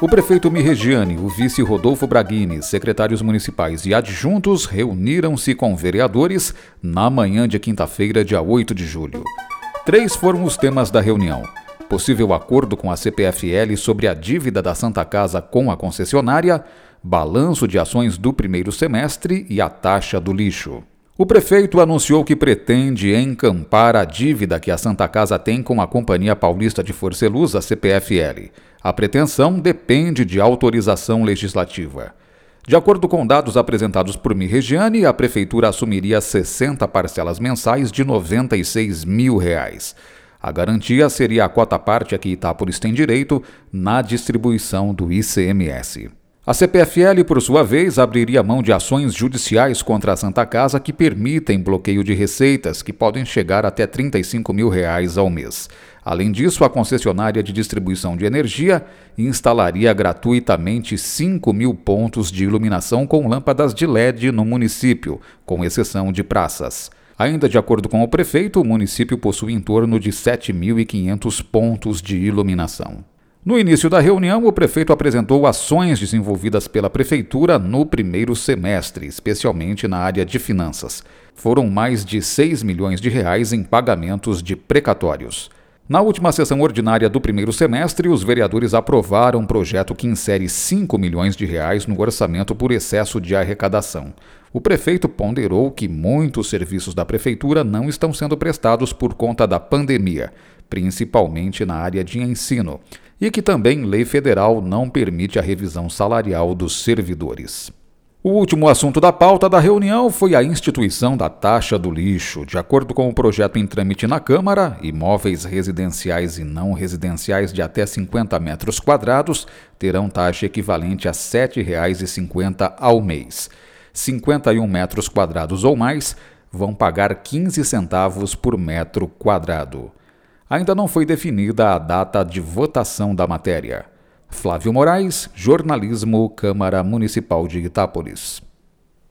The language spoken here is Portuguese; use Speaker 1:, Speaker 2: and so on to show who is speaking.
Speaker 1: O prefeito Mirregiane, o vice Rodolfo Braghini, secretários municipais e adjuntos reuniram-se com vereadores na manhã de quinta-feira, dia 8 de julho. Três foram os temas da reunião: possível acordo com a CPFL sobre a dívida da Santa Casa com a concessionária, balanço de ações do primeiro semestre e a taxa do lixo. O prefeito anunciou que pretende encampar a dívida que a Santa Casa tem com a Companhia Paulista de Forceluz, a CPFL. A pretensão depende de autorização legislativa. De acordo com dados apresentados por Mirregiane, a prefeitura assumiria 60 parcelas mensais de 96 mil reais. A garantia seria a cota parte a que Itápolis tem direito na distribuição do ICMS. A CPFL, por sua vez, abriria mão de ações judiciais contra a Santa Casa que permitem bloqueio de receitas, que podem chegar até 35 mil reais ao mês. Além disso, a concessionária de distribuição de energia instalaria gratuitamente 5 mil pontos de iluminação com lâmpadas de LED no município, com exceção de praças. Ainda de acordo com o prefeito, o município possui em torno de 7.500 pontos de iluminação. No início da reunião, o prefeito apresentou ações desenvolvidas pela prefeitura no primeiro semestre, especialmente na área de finanças. Foram mais de 6 milhões de reais em pagamentos de precatórios. Na última sessão ordinária do primeiro semestre, os vereadores aprovaram um projeto que insere 5 milhões de reais no orçamento por excesso de arrecadação. O prefeito ponderou que muitos serviços da prefeitura não estão sendo prestados por conta da pandemia, principalmente na área de ensino e que também lei federal não permite a revisão salarial dos servidores. O último assunto da pauta da reunião foi a instituição da taxa do lixo. De acordo com o projeto em trâmite na Câmara, imóveis residenciais e não residenciais de até 50 metros quadrados terão taxa equivalente a R$ 7,50 ao mês. 51 metros quadrados ou mais vão pagar 15 centavos por metro quadrado. Ainda não foi definida a data de votação da matéria. Flávio Moraes, Jornalismo, Câmara Municipal de Itápolis.